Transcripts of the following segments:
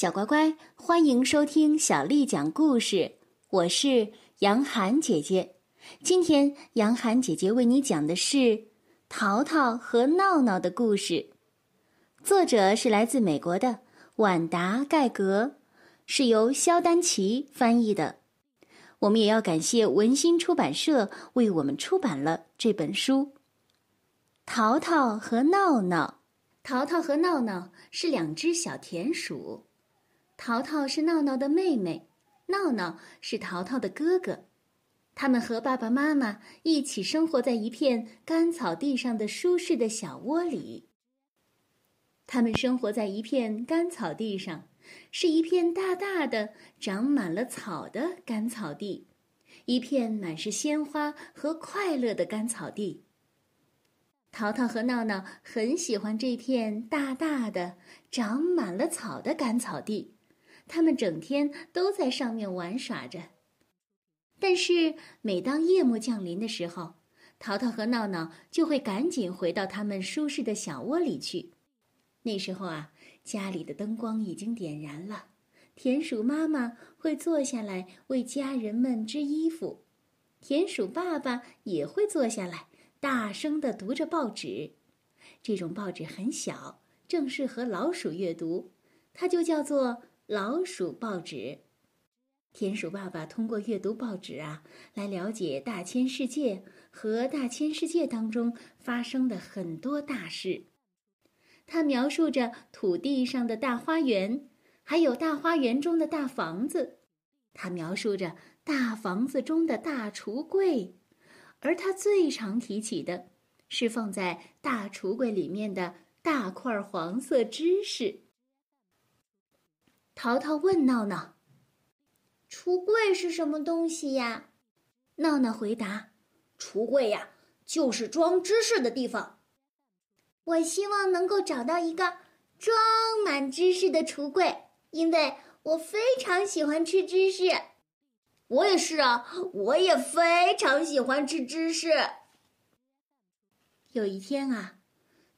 小乖乖，欢迎收听小丽讲故事。我是杨涵姐姐。今天杨涵姐姐为你讲的是《淘淘和闹闹》的故事。作者是来自美国的晚达·盖格，是由肖丹奇翻译的。我们也要感谢文心出版社为我们出版了这本书。淘淘和闹闹，淘淘和闹闹是两只小田鼠。淘淘是闹闹的妹妹，闹闹是淘淘的哥哥。他们和爸爸妈妈一起生活在一片干草地上的舒适的小窝里。他们生活在一片干草地上，是一片大大的、长满了草的干草地，一片满是鲜花和快乐的干草地。淘淘和闹闹很喜欢这片大大的、长满了草的干草地。他们整天都在上面玩耍着，但是每当夜幕降临的时候，淘淘和闹闹就会赶紧回到他们舒适的小窝里去。那时候啊，家里的灯光已经点燃了，田鼠妈妈会坐下来为家人们织衣服，田鼠爸爸也会坐下来，大声地读着报纸。这种报纸很小，正适合老鼠阅读，它就叫做。老鼠报纸，田鼠爸爸通过阅读报纸啊，来了解大千世界和大千世界当中发生的很多大事。他描述着土地上的大花园，还有大花园中的大房子。他描述着大房子中的大橱柜，而他最常提起的是放在大橱柜里面的大块黄色芝士。淘淘问闹闹：“橱柜是什么东西呀？”闹闹回答：“橱柜呀，就是装芝士的地方。我希望能够找到一个装满芝士的橱柜，因为我非常喜欢吃芝士。我也是啊，我也非常喜欢吃芝士。”有一天啊，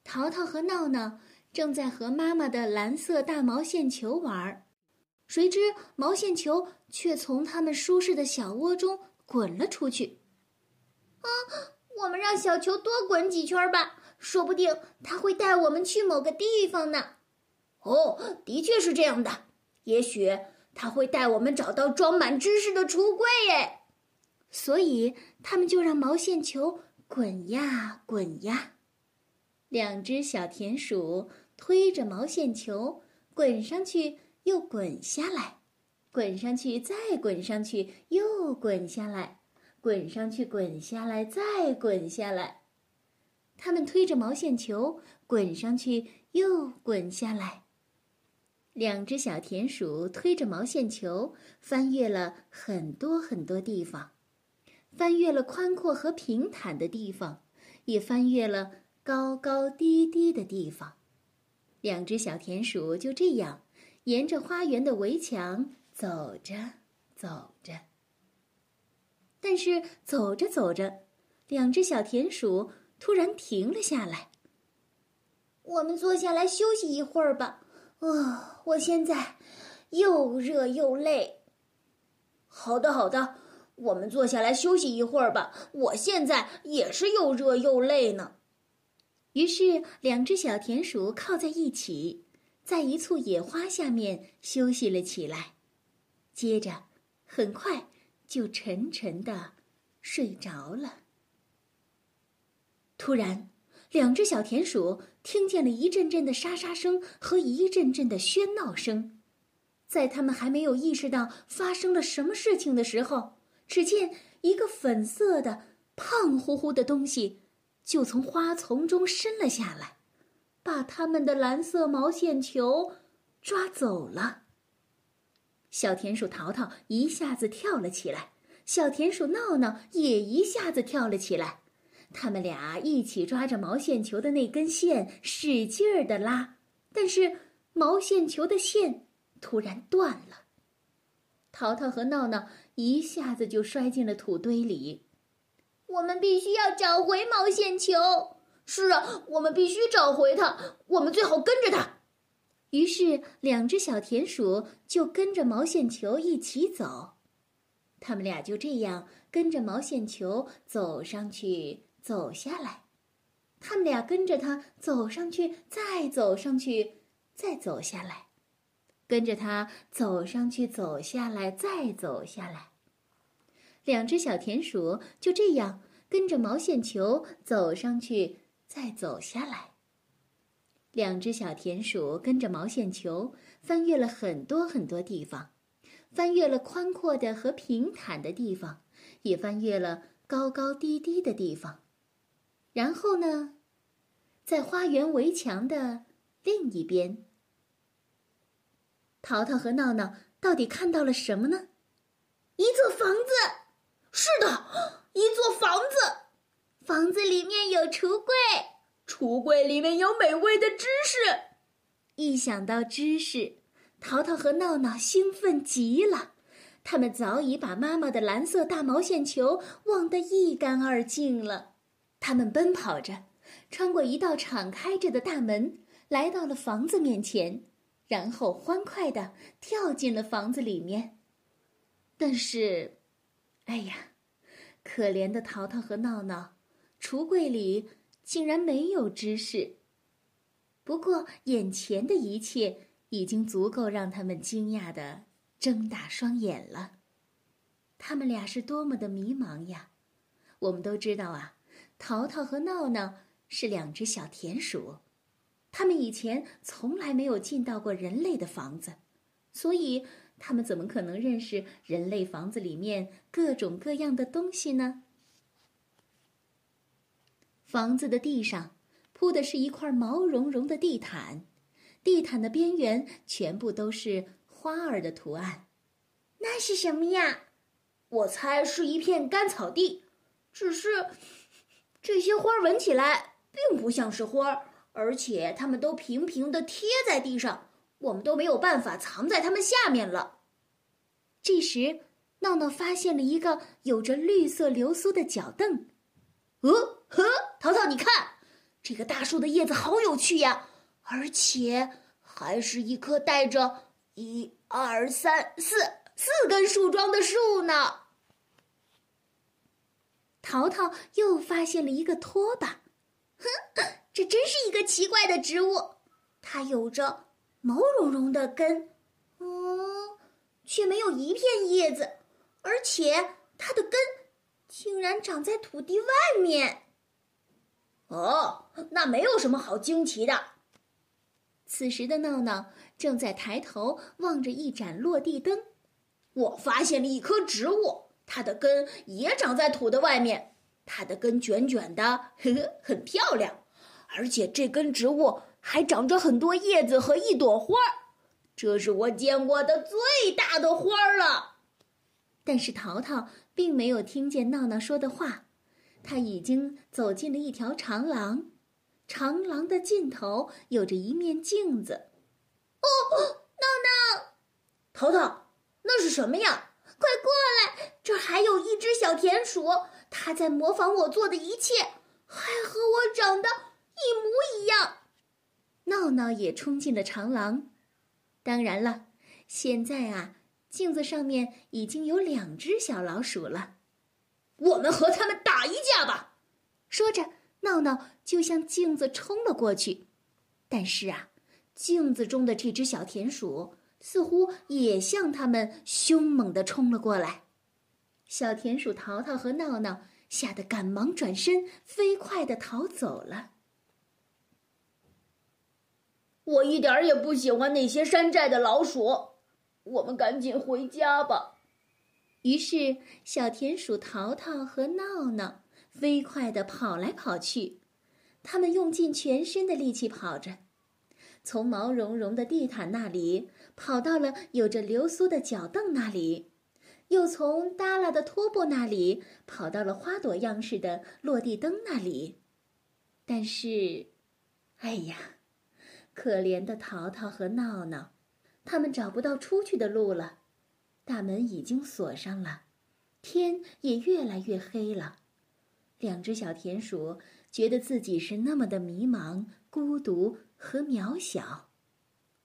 淘淘和闹闹正在和妈妈的蓝色大毛线球玩儿。谁知毛线球却从他们舒适的小窝中滚了出去。啊，我们让小球多滚几圈吧，说不定它会带我们去某个地方呢。哦，的确是这样的，也许它会带我们找到装满知识的橱柜耶。所以他们就让毛线球滚呀滚呀，两只小田鼠推着毛线球滚上去。又滚下来，滚上去，再滚上去，又滚下来，滚上去，滚下来，再滚下来。他们推着毛线球，滚上去，又滚下来。两只小田鼠推着毛线球，翻越了很多很多地方，翻越了宽阔和平坦的地方，也翻越了高高低低的地方。两只小田鼠就这样。沿着花园的围墙走着，走着。但是走着走着，两只小田鼠突然停了下来。我们坐下来休息一会儿吧。啊，我现在又热又累。好的，好的，我们坐下来休息一会儿吧。我现在也是又热又累呢。于是，两只小田鼠靠在一起。在一簇野花下面休息了起来，接着，很快就沉沉的睡着了。突然，两只小田鼠听见了一阵阵的沙沙声和一阵阵的喧闹声，在他们还没有意识到发生了什么事情的时候，只见一个粉色的、胖乎乎的东西就从花丛中伸了下来。把他们的蓝色毛线球抓走了。小田鼠淘淘一下子跳了起来，小田鼠闹闹也一下子跳了起来。他们俩一起抓着毛线球的那根线，使劲儿的拉，但是毛线球的线突然断了。淘淘和闹闹一下子就摔进了土堆里。我们必须要找回毛线球。是啊，我们必须找回它。我们最好跟着它。于是，两只小田鼠就跟着毛线球一起走。他们俩就这样跟着毛线球走上去，走下来。他们俩跟着它走上去，再走上去，再走下来。跟着它走上去，走下来，再走下来。两只小田鼠就这样跟着毛线球走上去，再走下来。两只小田鼠跟着毛线球翻越了很多很多地方，翻越了宽阔的和平坦的地方，也翻越了高高低低的地方。然后呢，在花园围墙的另一边，淘淘和闹闹到底看到了什么呢？一座房子，是的，一座房子，房子里面有橱柜。橱柜里面有美味的芝士，一想到芝士，淘淘和闹闹兴奋极了。他们早已把妈妈的蓝色大毛线球忘得一干二净了。他们奔跑着，穿过一道敞开着的大门，来到了房子面前，然后欢快地跳进了房子里面。但是，哎呀，可怜的淘淘和闹闹，橱柜里。竟然没有芝士。不过，眼前的一切已经足够让他们惊讶的睁大双眼了。他们俩是多么的迷茫呀！我们都知道啊，淘淘和闹闹是两只小田鼠，他们以前从来没有进到过人类的房子，所以他们怎么可能认识人类房子里面各种各样的东西呢？房子的地上铺的是一块毛茸茸的地毯，地毯的边缘全部都是花儿的图案。那是什么呀？我猜是一片干草地。只是这些花闻起来并不像是花，而且它们都平平的贴在地上，我们都没有办法藏在它们下面了。这时，闹闹发现了一个有着绿色流苏的脚凳。呃。呵，淘淘，你看，这个大树的叶子好有趣呀，而且还是一棵带着一二三四四根树桩的树呢。淘淘又发现了一个拖把，哼，这真是一个奇怪的植物，它有着毛茸茸的根，嗯，却没有一片叶子，而且它的根竟然长在土地外面。哦，那没有什么好惊奇的。此时的闹闹正在抬头望着一盏落地灯。我发现了一棵植物，它的根也长在土的外面。它的根卷卷的，呵呵，很漂亮。而且这根植物还长着很多叶子和一朵花儿这是我见过的最大的花了。但是淘淘并没有听见闹闹说的话。他已经走进了一条长廊，长廊的尽头有着一面镜子。哦，闹闹，淘淘，那是什么呀？快过来，这还有一只小田鼠，它在模仿我做的一切，还和我长得一模一样。闹闹也冲进了长廊。当然了，现在啊，镜子上面已经有两只小老鼠了。我们和他们打一架吧！说着，闹闹就向镜子冲了过去。但是啊，镜子中的这只小田鼠似乎也向他们凶猛地冲了过来。小田鼠淘淘和闹闹吓得赶忙转身，飞快地逃走了。我一点也不喜欢那些山寨的老鼠，我们赶紧回家吧。于是，小田鼠淘淘和闹闹飞快地跑来跑去，他们用尽全身的力气跑着，从毛茸茸的地毯那里跑到了有着流苏的脚凳那里，又从耷拉的拖布那里跑到了花朵样式的落地灯那里。但是，哎呀，可怜的淘淘和闹闹，他们找不到出去的路了。大门已经锁上了，天也越来越黑了。两只小田鼠觉得自己是那么的迷茫、孤独和渺小。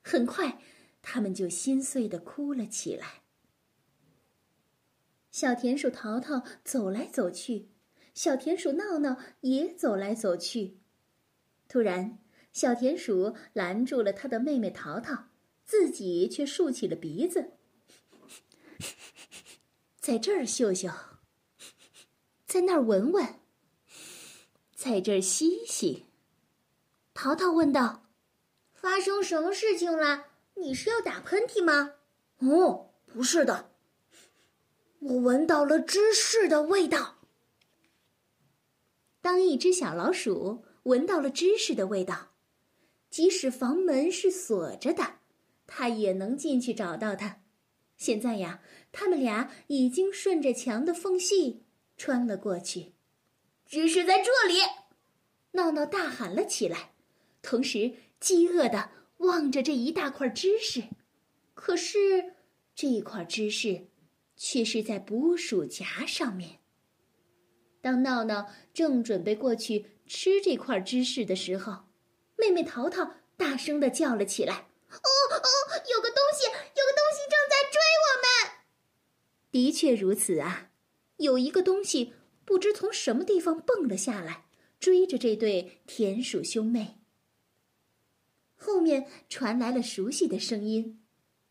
很快，他们就心碎的哭了起来。小田鼠淘淘走来走去，小田鼠闹闹也走来走去。突然，小田鼠拦住了他的妹妹淘淘，自己却竖起了鼻子，在这儿嗅嗅，在那儿闻闻，在这儿吸吸。淘淘问道：“发生什么事情了？你是要打喷嚏吗？”“哦，不是的，我闻到了芝士的味道。”当一只小老鼠闻到了芝士的味道，即使房门是锁着的，它也能进去找到它。现在呀，他们俩已经顺着墙的缝隙穿了过去。芝士在这里！闹闹大喊了起来，同时饥饿的望着这一大块芝士。可是这一块芝士却是在捕鼠夹上面。当闹闹正准备过去吃这块芝士的时候，妹妹淘淘大声的叫了起来：“哦哦，有个东西，有个东西正在追我们！”的确如此啊，有一个东西不知从什么地方蹦了下来，追着这对田鼠兄妹。后面传来了熟悉的声音：“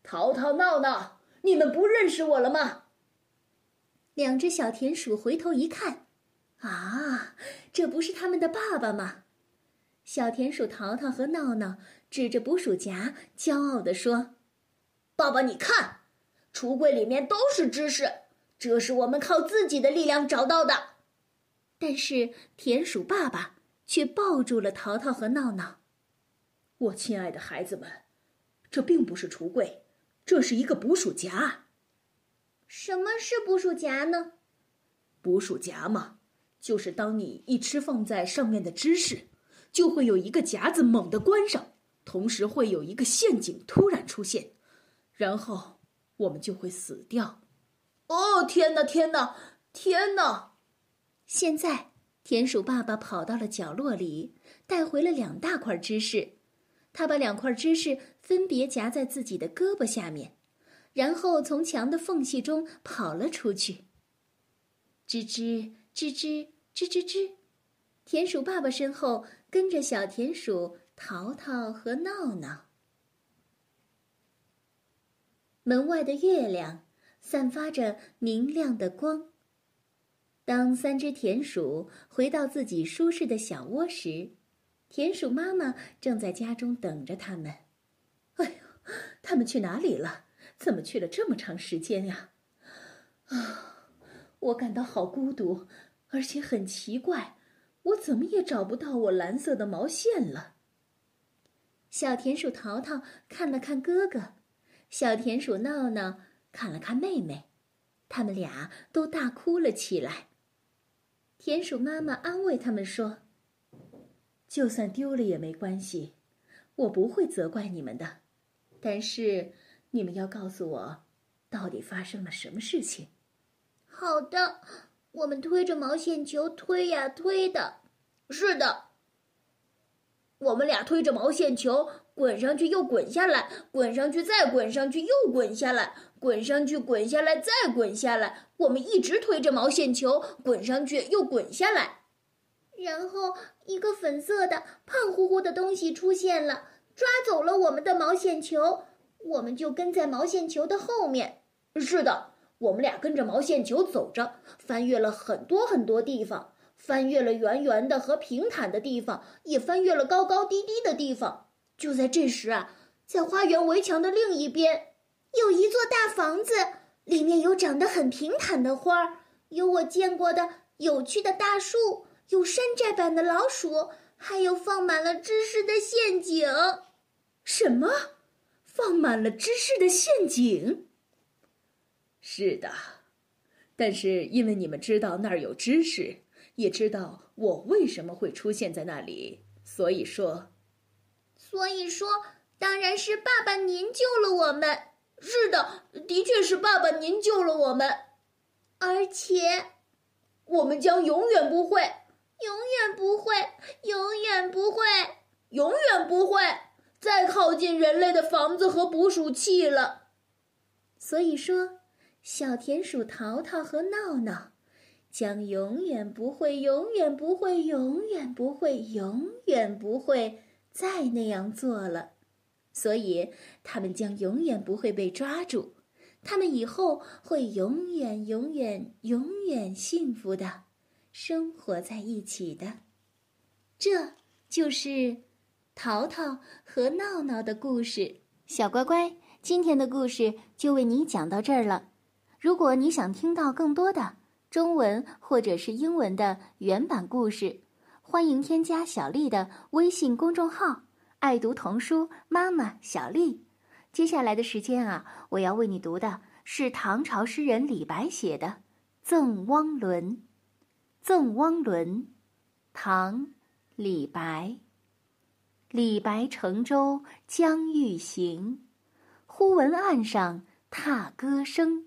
淘淘、闹闹，你们不认识我了吗？”两只小田鼠回头一看，啊，这不是他们的爸爸吗？小田鼠淘淘和闹闹指着捕鼠夹，骄傲地说：“爸爸，你看，橱柜里面都是知识，这是我们靠自己的力量找到的。”但是田鼠爸爸却抱住了淘淘和闹闹。“我亲爱的孩子们，这并不是橱柜，这是一个捕鼠夹。”“什么是捕鼠夹呢？”“捕鼠夹嘛，就是当你一吃放在上面的芝士。”就会有一个夹子猛地关上，同时会有一个陷阱突然出现，然后我们就会死掉。哦，天哪，天哪，天哪！现在，田鼠爸爸跑到了角落里，带回了两大块芝士。他把两块芝士分别夹在自己的胳膊下面，然后从墙的缝隙中跑了出去。吱吱吱吱吱吱吱，田鼠爸爸身后。跟着小田鼠淘淘和闹闹，门外的月亮散发着明亮的光。当三只田鼠回到自己舒适的小窝时，田鼠妈妈正在家中等着他们。哎呦，他们去哪里了？怎么去了这么长时间呀？啊，我感到好孤独，而且很奇怪。我怎么也找不到我蓝色的毛线了。小田鼠淘淘看了看哥哥，小田鼠闹闹看了看妹妹，他们俩都大哭了起来。田鼠妈妈安慰他们说：“就算丢了也没关系，我不会责怪你们的。但是你们要告诉我，到底发生了什么事情。”好的。我们推着毛线球推呀推的，是的。我们俩推着毛线球，滚上去又滚下来，滚上去再滚上去又滚下来，滚上去滚下来再滚下来。我们一直推着毛线球，滚上去又滚下来。然后一个粉色的胖乎乎的东西出现了，抓走了我们的毛线球。我们就跟在毛线球的后面。是的。我们俩跟着毛线球走着，翻越了很多很多地方，翻越了圆圆的和平坦的地方，也翻越了高高低低的地方。就在这时啊，在花园围墙的另一边，有一座大房子，里面有长得很平坦的花儿，有我见过的有趣的大树，有山寨版的老鼠，还有放满了芝士的陷阱。什么？放满了芝士的陷阱？是的，但是因为你们知道那儿有知识，也知道我为什么会出现在那里，所以说，所以说，当然是爸爸您救了我们。是的，的确是爸爸您救了我们，而且，我们将永远不会，永远不会，永远不会，永远不会再靠近人类的房子和捕鼠器了。所以说，小田鼠淘淘和闹闹将永远不会、永远不会、永远不会、永远不会再那样做了。所以，他们将永远不会被抓住。他们以后会永远、永远、永远幸福的生活在一起的。这就是淘淘和闹闹的故事。小乖乖，今天的故事就为你讲到这儿了。如果你想听到更多的中文或者是英文的原版故事，欢迎添加小丽的微信公众号。爱读童书，妈妈小丽。接下来的时间啊，我要为你读的是唐朝诗人李白写的《赠汪伦》。《赠汪伦》，唐·李白。李白乘舟将欲行，忽闻岸上踏歌声。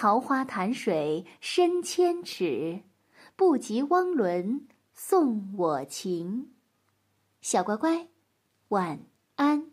桃花潭水深千尺，不及汪伦送我情。小乖乖。晚安。